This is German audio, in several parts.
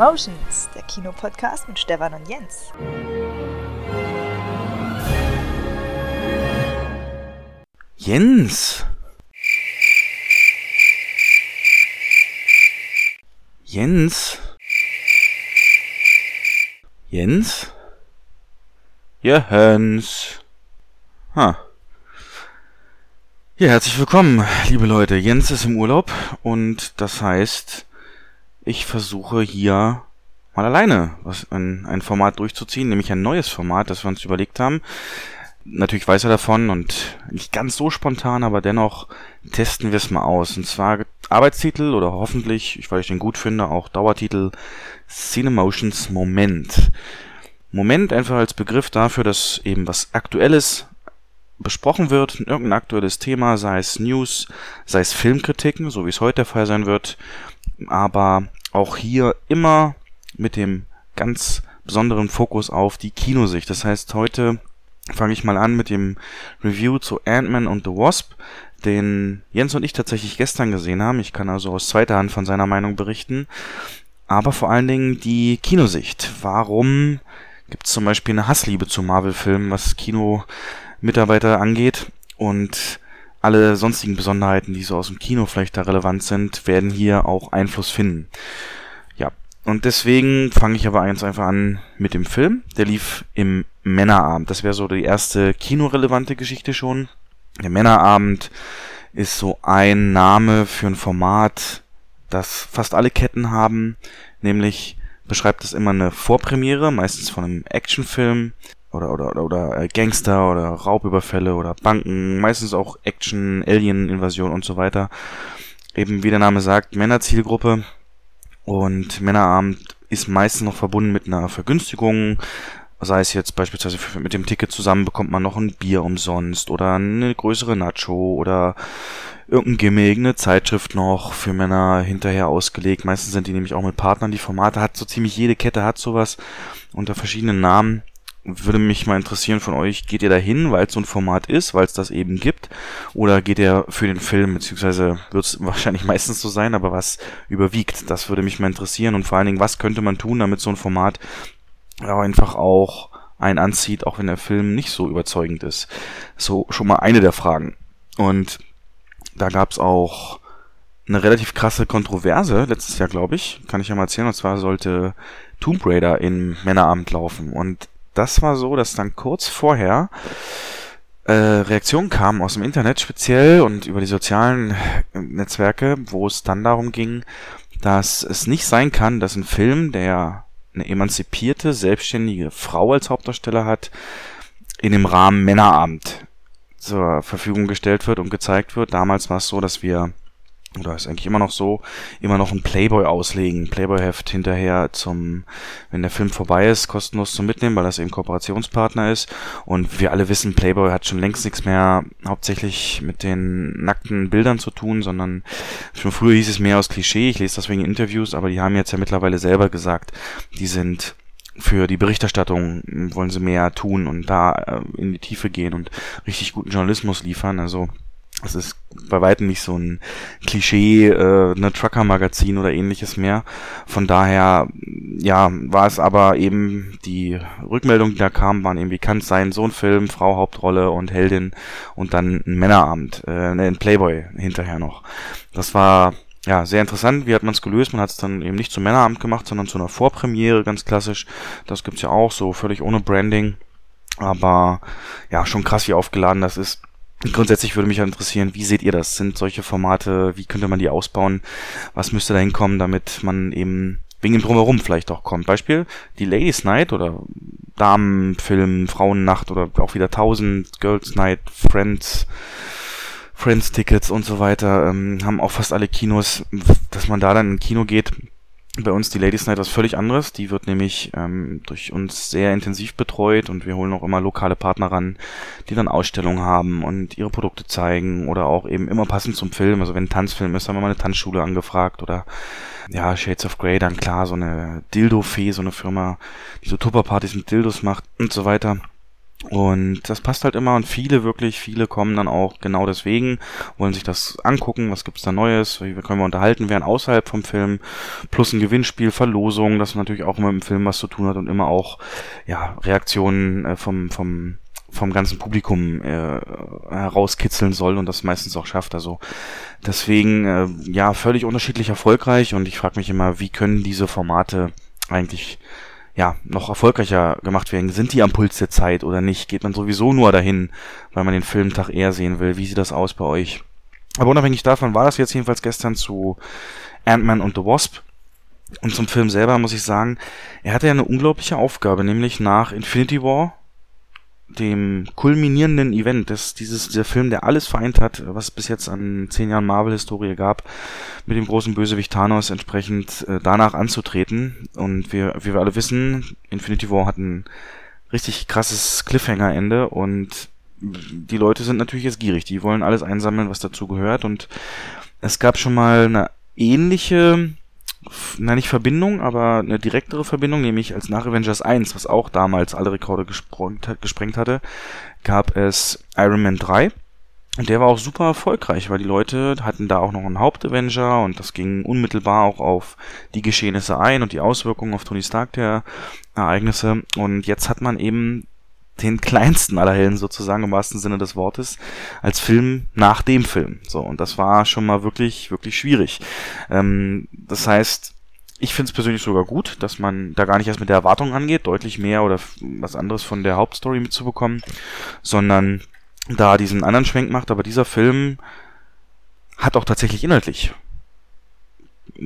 Cinemotions, der Kinopodcast mit Stefan und Jens. Jens! Jens? Jens? Jens? Ha. Ja, herzlich willkommen, liebe Leute. Jens ist im Urlaub und das heißt, ich versuche hier mal alleine was, ein, ein Format durchzuziehen, nämlich ein neues Format, das wir uns überlegt haben. Natürlich weiß er davon und nicht ganz so spontan, aber dennoch testen wir es mal aus. Und zwar Arbeitstitel oder hoffentlich, ich weil ich den gut finde, auch Dauertitel Cinemotions Moment. Moment einfach als Begriff dafür, dass eben was Aktuelles besprochen wird, irgendein aktuelles Thema, sei es News, sei es Filmkritiken, so wie es heute der Fall sein wird, aber auch hier immer mit dem ganz besonderen Fokus auf die Kinosicht. Das heißt, heute fange ich mal an mit dem Review zu Ant-Man und the Wasp, den Jens und ich tatsächlich gestern gesehen haben. Ich kann also aus zweiter Hand von seiner Meinung berichten. Aber vor allen Dingen die Kinosicht. Warum gibt es zum Beispiel eine Hassliebe zu Marvel-Filmen, was Kino-Mitarbeiter angeht? Und alle sonstigen Besonderheiten, die so aus dem Kino vielleicht da relevant sind, werden hier auch Einfluss finden. Ja, und deswegen fange ich aber eins einfach an mit dem Film. Der lief im Männerabend. Das wäre so die erste kinorelevante Geschichte schon. Der Männerabend ist so ein Name für ein Format, das fast alle Ketten haben, nämlich beschreibt es immer eine Vorpremiere, meistens von einem Actionfilm oder oder oder, oder äh, Gangster oder Raubüberfälle oder Banken, meistens auch Action, Alien-Invasion und so weiter. Eben wie der Name sagt, Männerzielgruppe und Männerabend ist meistens noch verbunden mit einer Vergünstigung, sei es jetzt beispielsweise mit dem Ticket zusammen bekommt man noch ein Bier umsonst oder eine größere Nacho oder irgendein Gimmick, eine Zeitschrift noch für Männer hinterher ausgelegt. Meistens sind die nämlich auch mit Partnern. Die Formate hat so ziemlich jede Kette hat sowas unter verschiedenen Namen würde mich mal interessieren von euch, geht ihr da hin, weil es so ein Format ist, weil es das eben gibt, oder geht ihr für den Film, beziehungsweise wird es wahrscheinlich meistens so sein, aber was überwiegt, das würde mich mal interessieren. Und vor allen Dingen, was könnte man tun, damit so ein Format einfach auch einen anzieht, auch wenn der Film nicht so überzeugend ist. So schon mal eine der Fragen. Und da gab es auch eine relativ krasse Kontroverse letztes Jahr, glaube ich, kann ich ja mal erzählen, und zwar sollte Tomb Raider in Männerabend laufen. Und das war so, dass dann kurz vorher äh, Reaktionen kamen aus dem Internet speziell und über die sozialen Netzwerke, wo es dann darum ging, dass es nicht sein kann, dass ein Film, der eine emanzipierte, selbstständige Frau als Hauptdarsteller hat, in dem Rahmen Männerabend zur Verfügung gestellt wird und gezeigt wird. Damals war es so, dass wir oder ist eigentlich immer noch so, immer noch ein Playboy auslegen, Playboy-Heft hinterher zum, wenn der Film vorbei ist, kostenlos zum Mitnehmen, weil das eben Kooperationspartner ist. Und wir alle wissen, Playboy hat schon längst nichts mehr hauptsächlich mit den nackten Bildern zu tun, sondern schon früher hieß es mehr aus Klischee, ich lese das wegen Interviews, aber die haben jetzt ja mittlerweile selber gesagt, die sind für die Berichterstattung wollen sie mehr tun und da äh, in die Tiefe gehen und richtig guten Journalismus liefern. Also es ist bei weitem nicht so ein Klischee, äh, ne Trucker-Magazin oder ähnliches mehr. Von daher, ja, war es aber eben, die Rückmeldungen, die da kamen, waren irgendwie, kann es sein, so ein Film, Frau Hauptrolle und Heldin und dann ein Männerabend, äh, ne, ein Playboy hinterher noch. Das war ja, sehr interessant. Wie hat man es gelöst? Man hat es dann eben nicht zum Männerabend gemacht, sondern zu einer Vorpremiere, ganz klassisch. Das gibt's ja auch, so völlig ohne Branding. Aber ja, schon krass, wie aufgeladen das ist. Grundsätzlich würde mich interessieren, wie seht ihr das? Sind solche Formate, wie könnte man die ausbauen? Was müsste da hinkommen, damit man eben wegen dem Drumherum vielleicht auch kommt? Beispiel, die Ladies Night oder Damenfilm, Frauennacht oder auch wieder 1000, Girls Night, Friends, Friends Tickets und so weiter, ähm, haben auch fast alle Kinos, dass man da dann in Kino geht, bei uns die Ladies Night was völlig anderes. Die wird nämlich ähm, durch uns sehr intensiv betreut und wir holen auch immer lokale Partner ran, die dann Ausstellungen haben und ihre Produkte zeigen oder auch eben immer passend zum Film. Also wenn ein Tanzfilm ist, haben wir mal eine Tanzschule angefragt oder ja, Shades of Grey, dann klar, so eine Dildo-Fee, so eine Firma, die so Tupperpartys mit Dildos macht und so weiter. Und das passt halt immer und viele, wirklich viele kommen dann auch genau deswegen, wollen sich das angucken, was gibt's da Neues, wie können wir unterhalten werden außerhalb vom Film, plus ein Gewinnspiel, Verlosung, das natürlich auch immer mit dem Film was zu tun hat und immer auch, ja, Reaktionen äh, vom, vom, vom ganzen Publikum äh, herauskitzeln soll und das meistens auch schafft. Also deswegen, äh, ja, völlig unterschiedlich erfolgreich und ich frage mich immer, wie können diese Formate eigentlich ja, noch erfolgreicher gemacht werden? Sind die am Puls der Zeit oder nicht? Geht man sowieso nur dahin, weil man den Filmtag eher sehen will? Wie sieht das aus bei euch? Aber unabhängig davon war das jetzt jedenfalls gestern zu Ant-Man und the Wasp. Und zum Film selber muss ich sagen, er hatte ja eine unglaubliche Aufgabe, nämlich nach Infinity War dem kulminierenden Event, das dieses dieser Film, der alles vereint hat, was es bis jetzt an zehn Jahren Marvel-Historie gab, mit dem großen Bösewicht Thanos entsprechend äh, danach anzutreten. Und wir, wie wir alle wissen, Infinity War hat ein richtig krasses Cliffhanger-Ende und die Leute sind natürlich jetzt gierig. Die wollen alles einsammeln, was dazu gehört. Und es gab schon mal eine ähnliche na nicht Verbindung, aber eine direktere Verbindung, nämlich als nach Avengers 1, was auch damals alle Rekorde gesprengt, gesprengt hatte, gab es Iron Man 3. Und der war auch super erfolgreich, weil die Leute hatten da auch noch einen Hauptavenger und das ging unmittelbar auch auf die Geschehnisse ein und die Auswirkungen auf Tony Stark der Ereignisse. Und jetzt hat man eben den kleinsten aller Helden sozusagen im wahrsten Sinne des Wortes als Film nach dem Film. So, und das war schon mal wirklich, wirklich schwierig. Ähm, das heißt, ich finde es persönlich sogar gut, dass man da gar nicht erst mit der Erwartung angeht, deutlich mehr oder was anderes von der Hauptstory mitzubekommen, sondern da diesen anderen Schwenk macht. Aber dieser Film hat auch tatsächlich inhaltlich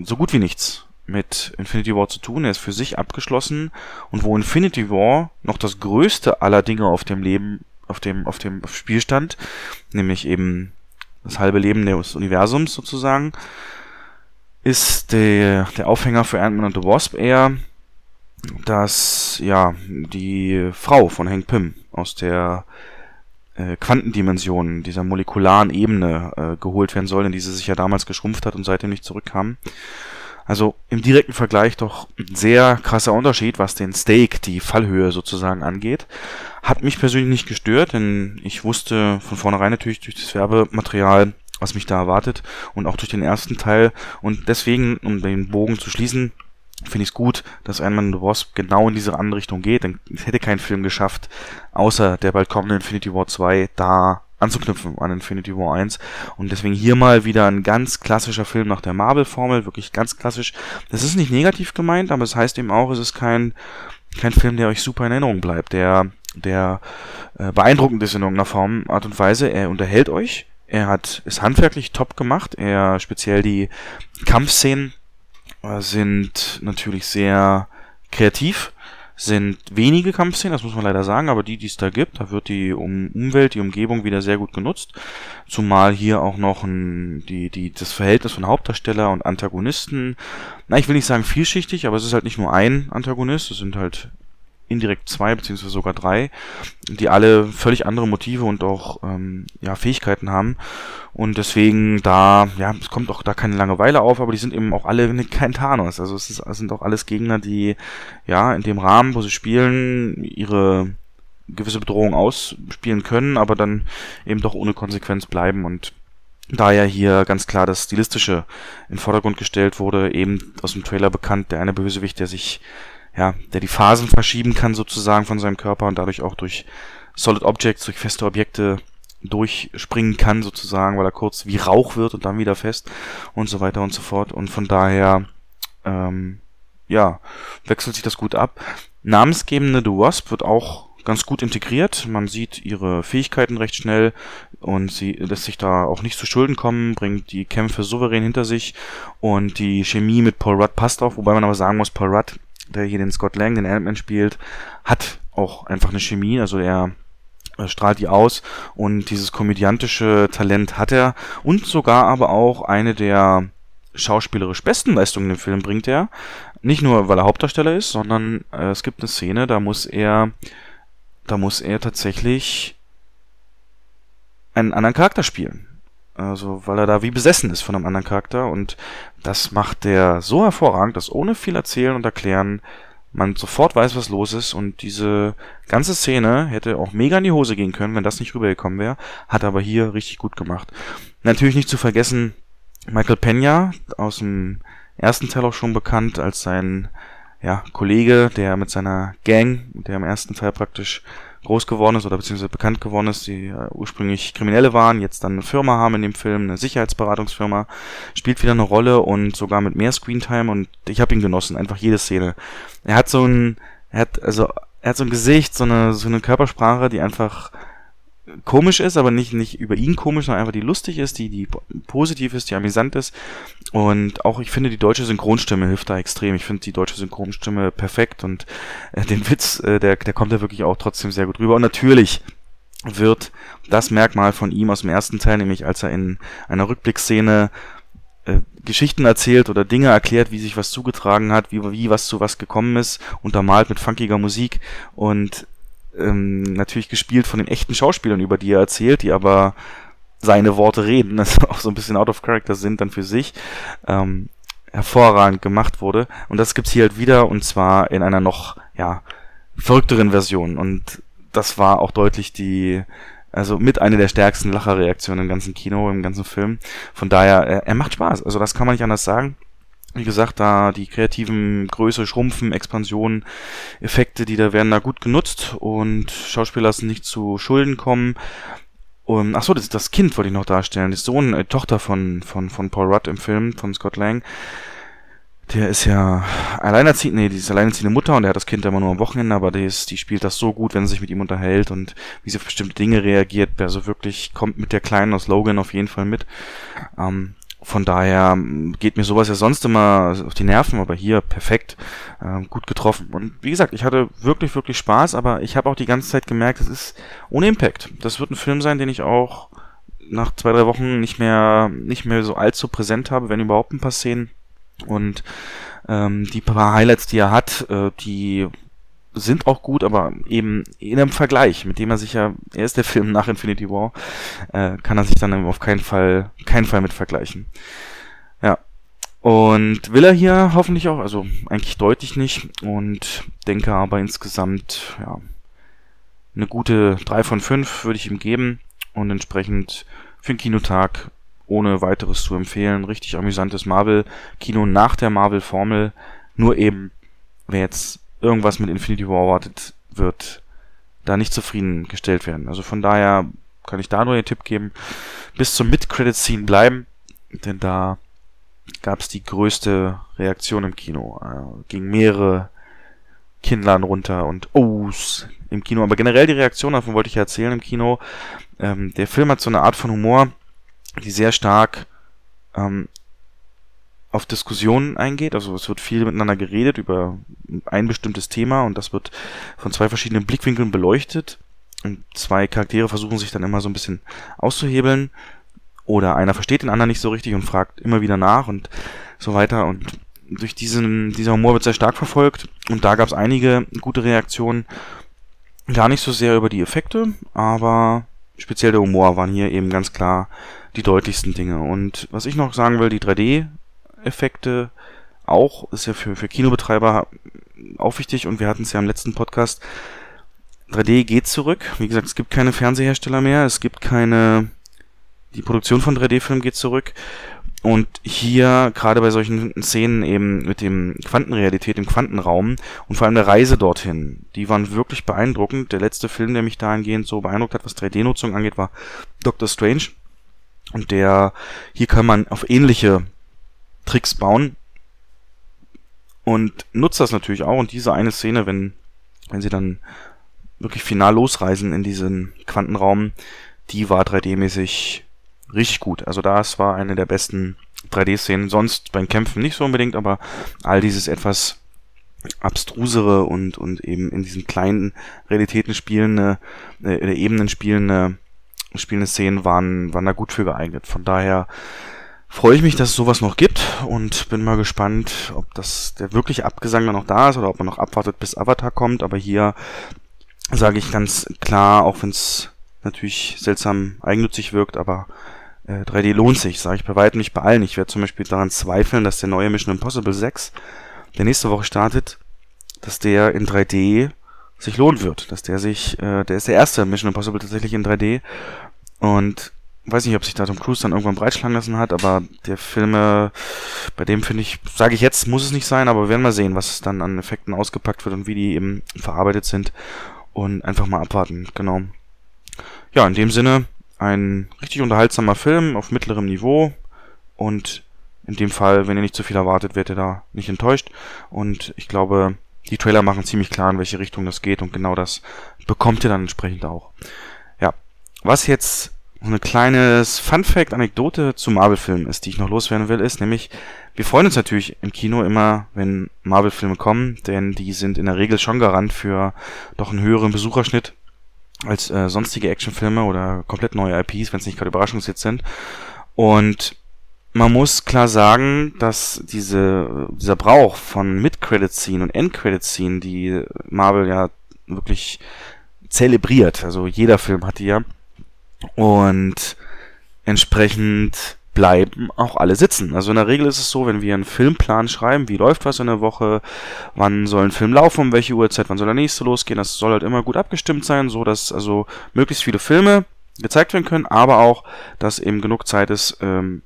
so gut wie nichts mit Infinity War zu tun. Er ist für sich abgeschlossen und wo Infinity War noch das größte aller Dinge auf dem Leben, auf dem, auf dem Spiel stand, nämlich eben das halbe Leben des Universums sozusagen, ist der, der Aufhänger für Ant-Man und the Wasp eher, dass, ja, die Frau von Hank Pym aus der äh, Quantendimension, dieser molekularen Ebene äh, geholt werden soll, in die sie sich ja damals geschrumpft hat und seitdem nicht zurückkam. Also im direkten Vergleich doch ein sehr krasser Unterschied, was den Stake, die Fallhöhe sozusagen angeht. Hat mich persönlich nicht gestört, denn ich wusste von vornherein natürlich durch das Werbematerial, was mich da erwartet und auch durch den ersten Teil. Und deswegen, um den Bogen zu schließen, finde ich es gut, dass Man the Wasp genau in diese andere Richtung geht. Denn es hätte kein Film geschafft, außer der bald kommende Infinity War 2, da anzuknüpfen an Infinity War 1. Und deswegen hier mal wieder ein ganz klassischer Film nach der Marvel-Formel, wirklich ganz klassisch. Das ist nicht negativ gemeint, aber es das heißt eben auch, es ist kein, kein Film, der euch super in Erinnerung bleibt, der, der äh, beeindruckend ist in irgendeiner Form, Art und Weise. Er unterhält euch, er hat, ist handwerklich top gemacht, er, speziell die Kampfszenen äh, sind natürlich sehr kreativ sind wenige Kampfszenen, das muss man leider sagen, aber die, die es da gibt, da wird die um Umwelt, die Umgebung wieder sehr gut genutzt. Zumal hier auch noch ein, die, die, das Verhältnis von Hauptdarsteller und Antagonisten, na, ich will nicht sagen vielschichtig, aber es ist halt nicht nur ein Antagonist, es sind halt indirekt zwei beziehungsweise sogar drei, die alle völlig andere Motive und auch ähm, ja, Fähigkeiten haben. Und deswegen da, ja, es kommt auch da keine Langeweile auf, aber die sind eben auch alle kein Thanos. Also es, ist, es sind auch alles Gegner, die ja in dem Rahmen, wo sie spielen, ihre gewisse Bedrohung ausspielen können, aber dann eben doch ohne Konsequenz bleiben und da ja hier ganz klar das Stilistische in Vordergrund gestellt wurde, eben aus dem Trailer bekannt, der eine Bösewicht, der sich ja, der die Phasen verschieben kann sozusagen von seinem Körper und dadurch auch durch Solid Objects, durch feste Objekte durchspringen kann sozusagen, weil er kurz wie Rauch wird und dann wieder fest und so weiter und so fort. Und von daher, ähm, ja, wechselt sich das gut ab. Namensgebende The Wasp wird auch ganz gut integriert. Man sieht ihre Fähigkeiten recht schnell und sie lässt sich da auch nicht zu Schulden kommen, bringt die Kämpfe souverän hinter sich und die Chemie mit Paul Rudd passt auch, wobei man aber sagen muss, Paul Rudd der hier den Scott Lang, den Ant-Man spielt, hat auch einfach eine Chemie, also er strahlt die aus und dieses komödiantische Talent hat er und sogar aber auch eine der schauspielerisch besten Leistungen im Film bringt er. Nicht nur, weil er Hauptdarsteller ist, sondern äh, es gibt eine Szene, da muss er, da muss er tatsächlich einen anderen Charakter spielen. Also, weil er da wie besessen ist von einem anderen Charakter und das macht der so hervorragend, dass ohne viel erzählen und erklären man sofort weiß, was los ist und diese ganze Szene hätte auch mega in die Hose gehen können, wenn das nicht rübergekommen wäre, hat aber hier richtig gut gemacht. Natürlich nicht zu vergessen, Michael Pena aus dem ersten Teil auch schon bekannt als sein ja, Kollege, der mit seiner Gang, der im ersten Teil praktisch groß geworden ist oder beziehungsweise bekannt geworden ist, die äh, ursprünglich Kriminelle waren, jetzt dann eine Firma haben in dem Film, eine Sicherheitsberatungsfirma, spielt wieder eine Rolle und sogar mit mehr Screentime und ich habe ihn genossen, einfach jede Szene. Er hat so ein, er hat also, er hat so ein Gesicht, so eine, so eine Körpersprache, die einfach komisch ist, aber nicht, nicht über ihn komisch, sondern einfach die lustig ist, die, die positiv ist, die amüsant ist. Und auch ich finde, die deutsche Synchronstimme hilft da extrem. Ich finde die deutsche Synchronstimme perfekt und äh, den Witz, äh, der, der kommt da wirklich auch trotzdem sehr gut rüber. Und natürlich wird das Merkmal von ihm aus dem ersten Teil, nämlich als er in einer Rückblickszene äh, Geschichten erzählt oder Dinge erklärt, wie sich was zugetragen hat, wie, wie was zu was gekommen ist, untermalt mit funkiger Musik und ähm, natürlich gespielt von den echten Schauspielern, über die er erzählt, die aber seine Worte reden, also auch so ein bisschen out of character sind dann für sich, ähm, hervorragend gemacht wurde. Und das gibt's hier halt wieder und zwar in einer noch, ja, verrückteren Version. Und das war auch deutlich die, also mit einer der stärksten Lacherreaktionen im ganzen Kino, im ganzen Film. Von daher, er, er macht Spaß. Also das kann man nicht anders sagen wie gesagt, da die kreativen Größe, Schrumpfen, Expansionen, Effekte, die da werden da gut genutzt und Schauspieler lassen nicht zu Schulden kommen. Um, ach so, das, das Kind wollte ich noch darstellen. Das Sohn, äh, Tochter von, von, von Paul Rudd im Film, von Scott Lang. Der ist ja alleinerziehend, nee, die ist alleinerziehende Mutter und der hat das Kind immer nur am Wochenende, aber die, ist, die spielt das so gut, wenn sie sich mit ihm unterhält und wie sie auf bestimmte Dinge reagiert. Also wirklich kommt mit der Kleinen aus Logan auf jeden Fall mit. Ähm, von daher geht mir sowas ja sonst immer auf die Nerven, aber hier perfekt, äh, gut getroffen. Und wie gesagt, ich hatte wirklich, wirklich Spaß, aber ich habe auch die ganze Zeit gemerkt, es ist ohne Impact. Das wird ein Film sein, den ich auch nach zwei, drei Wochen nicht mehr, nicht mehr so allzu präsent habe, wenn überhaupt ein paar Szenen. Und ähm, die paar Highlights, die er hat, äh, die sind auch gut, aber eben in einem Vergleich, mit dem er sich ja, er ist der Film nach Infinity War, äh, kann er sich dann auf keinen Fall, keinen Fall mit vergleichen. Ja. Und will er hier hoffentlich auch, also eigentlich deutlich nicht und denke aber insgesamt, ja, eine gute 3 von 5 würde ich ihm geben und entsprechend für den Kinotag ohne weiteres zu empfehlen. Richtig amüsantes Marvel-Kino nach der Marvel-Formel. Nur eben, wer jetzt irgendwas mit Infinity War erwartet, wird da nicht zufriedengestellt werden. Also von daher kann ich da nur den Tipp geben, bis zum Mid-Credit-Scene bleiben, denn da gab es die größte Reaktion im Kino. Äh, ging mehrere Kindlern runter und Ohs im Kino. Aber generell die Reaktion, davon wollte ich ja erzählen im Kino. Ähm, der Film hat so eine Art von Humor, die sehr stark ähm, auf Diskussionen eingeht. Also es wird viel miteinander geredet über ein bestimmtes Thema und das wird von zwei verschiedenen Blickwinkeln beleuchtet. Und zwei Charaktere versuchen sich dann immer so ein bisschen auszuhebeln. Oder einer versteht den anderen nicht so richtig und fragt immer wieder nach und so weiter. Und durch diesen, dieser Humor wird sehr stark verfolgt. Und da gab es einige gute Reaktionen. Gar nicht so sehr über die Effekte, aber speziell der Humor waren hier eben ganz klar die deutlichsten Dinge. Und was ich noch sagen will, die 3D Effekte auch, ist ja für, für Kinobetreiber auch wichtig und wir hatten es ja im letzten Podcast. 3D geht zurück. Wie gesagt, es gibt keine Fernsehersteller mehr, es gibt keine, die Produktion von 3D-Filmen geht zurück. Und hier, gerade bei solchen Szenen eben mit dem Quantenrealität im Quantenraum und vor allem der Reise dorthin, die waren wirklich beeindruckend. Der letzte Film, der mich dahingehend so beeindruckt hat, was 3D-Nutzung angeht, war Doctor Strange. Und der, hier kann man auf ähnliche Tricks bauen und nutzt das natürlich auch. Und diese eine Szene, wenn, wenn sie dann wirklich final losreisen in diesen Quantenraum, die war 3D-mäßig richtig gut. Also das war eine der besten 3D-Szenen. Sonst beim Kämpfen nicht so unbedingt, aber all dieses etwas abstrusere und, und eben in diesen kleinen Realitäten spielende, äh, Ebenen spielende, spielende Szenen waren, waren da gut für geeignet. Von daher freue ich mich, dass es sowas noch gibt und bin mal gespannt, ob das der wirklich Abgesang dann noch da ist oder ob man noch abwartet, bis Avatar kommt. Aber hier sage ich ganz klar, auch wenn es natürlich seltsam eigennützig wirkt, aber äh, 3D lohnt sich, sage ich bei weitem nicht bei allen. Ich werde zum Beispiel daran zweifeln, dass der neue Mission Impossible 6, der nächste Woche startet, dass der in 3D sich lohnen wird, dass der sich, äh, der ist der erste Mission Impossible tatsächlich in 3D und weiß nicht, ob sich da Tom Cruise dann irgendwann breitschlagen lassen hat, aber der Filme, bei dem finde ich, sage ich jetzt, muss es nicht sein, aber wir werden mal sehen, was dann an Effekten ausgepackt wird und wie die eben verarbeitet sind und einfach mal abwarten, genau. Ja, in dem Sinne, ein richtig unterhaltsamer Film auf mittlerem Niveau und in dem Fall, wenn ihr nicht zu viel erwartet, werdet ihr da nicht enttäuscht und ich glaube, die Trailer machen ziemlich klar, in welche Richtung das geht und genau das bekommt ihr dann entsprechend auch. Ja, was jetzt eine kleines Fun-Fact, Anekdote zu Marvel-Filmen ist, die ich noch loswerden will, ist nämlich, wir freuen uns natürlich im Kino immer, wenn Marvel-Filme kommen, denn die sind in der Regel schon garant für doch einen höheren Besucherschnitt als äh, sonstige Actionfilme oder komplett neue IPs, wenn es nicht gerade Überraschungshits sind. Und man muss klar sagen, dass diese, dieser Brauch von Mid-Credit-Scene und End-Credit-Scene, die Marvel ja wirklich zelebriert, also jeder Film hat die ja, und entsprechend bleiben auch alle sitzen. Also in der Regel ist es so, wenn wir einen Filmplan schreiben, wie läuft was in der Woche, wann soll ein Film laufen, um welche Uhrzeit, wann soll der nächste losgehen, das soll halt immer gut abgestimmt sein, so dass also möglichst viele Filme gezeigt werden können, aber auch, dass eben genug Zeit ist, ähm,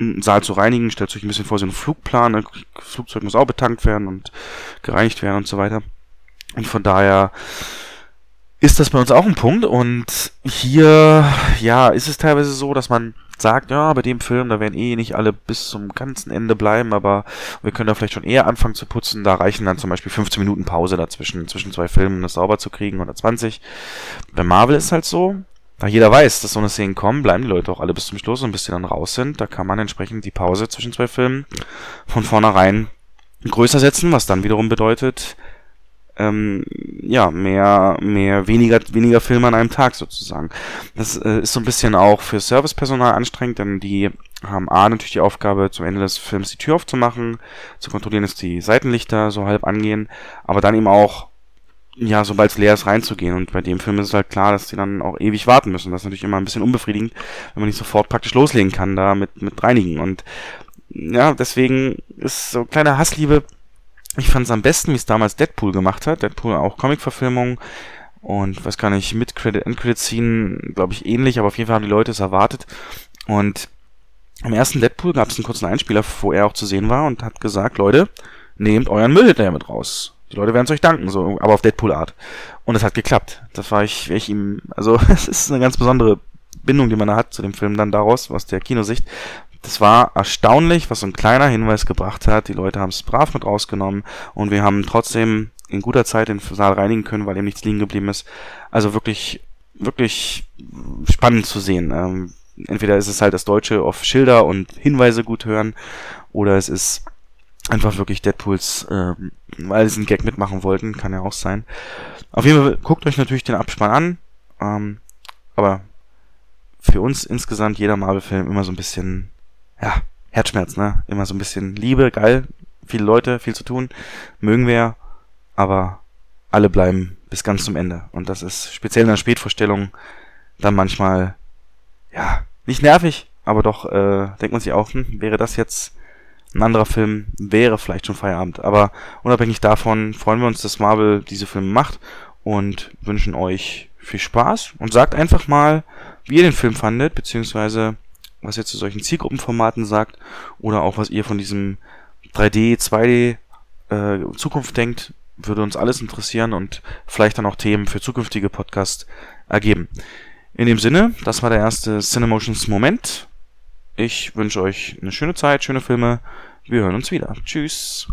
einen Saal zu reinigen. Stellt euch ein bisschen vor, so ein Flugplan, ein Flugzeug muss auch betankt werden und gereinigt werden und so weiter. Und von daher ist das bei uns auch ein Punkt. Und hier, ja, ist es teilweise so, dass man sagt, ja, bei dem Film, da werden eh nicht alle bis zum ganzen Ende bleiben, aber wir können da vielleicht schon eher anfangen zu putzen. Da reichen dann zum Beispiel 15 Minuten Pause dazwischen, zwischen zwei Filmen, um das sauber zu kriegen oder 20. Bei Marvel ist halt so, da jeder weiß, dass so eine Szene kommen, bleiben die Leute auch alle bis zum Schluss und bis sie dann raus sind. Da kann man entsprechend die Pause zwischen zwei Filmen von vornherein größer setzen, was dann wiederum bedeutet, ähm, ja, mehr, mehr, weniger, weniger Filme an einem Tag sozusagen. Das äh, ist so ein bisschen auch für Servicepersonal anstrengend, denn die haben A natürlich die Aufgabe, zum Ende des Films die Tür aufzumachen, zu kontrollieren, dass die Seitenlichter so halb angehen, aber dann eben auch ja, sobald es leer ist, reinzugehen. Und bei dem Film ist es halt klar, dass die dann auch ewig warten müssen. Das ist natürlich immer ein bisschen unbefriedigend, wenn man nicht sofort praktisch loslegen kann, da mit, mit reinigen. Und ja, deswegen ist so kleine Hassliebe ich fand es am besten, wie es damals Deadpool gemacht hat. Deadpool auch Comic-Verfilmung und weiß gar nicht, mit Credit, End-Credit Scene, glaube ich, ähnlich, aber auf jeden Fall haben die Leute es erwartet. Und im ersten Deadpool gab es einen kurzen Einspieler, wo er auch zu sehen war und hat gesagt, Leute, nehmt euren Müll hinterher mit raus. Die Leute werden es euch danken, so, aber auf Deadpool-Art. Und es hat geklappt. Das war ich, ich ihm, also es ist eine ganz besondere Bindung, die man da hat zu dem Film dann daraus, aus der Kinosicht, das war erstaunlich, was so ein kleiner Hinweis gebracht hat. Die Leute haben es brav mit rausgenommen und wir haben trotzdem in guter Zeit den Saal reinigen können, weil eben nichts liegen geblieben ist. Also wirklich, wirklich spannend zu sehen. Ähm, entweder ist es halt das Deutsche auf Schilder und Hinweise gut hören oder es ist einfach wirklich Deadpools, äh, weil sie einen Gag mitmachen wollten, kann ja auch sein. Auf jeden Fall guckt euch natürlich den Abspann an, ähm, aber für uns insgesamt jeder Marvel-Film immer so ein bisschen ja, Herzschmerz, ne? Immer so ein bisschen Liebe, geil, viele Leute, viel zu tun, mögen wir, aber alle bleiben bis ganz zum Ende. Und das ist speziell in der Spätvorstellung dann manchmal, ja, nicht nervig, aber doch, äh, denkt man sich auch, hm, wäre das jetzt ein anderer Film, wäre vielleicht schon Feierabend. Aber unabhängig davon freuen wir uns, dass Marvel diese Filme macht und wünschen euch viel Spaß und sagt einfach mal, wie ihr den Film fandet, beziehungsweise was ihr zu solchen Zielgruppenformaten sagt oder auch was ihr von diesem 3D, 2D äh, Zukunft denkt, würde uns alles interessieren und vielleicht dann auch Themen für zukünftige Podcasts ergeben. In dem Sinne, das war der erste Cinemotions Moment. Ich wünsche euch eine schöne Zeit, schöne Filme. Wir hören uns wieder. Tschüss.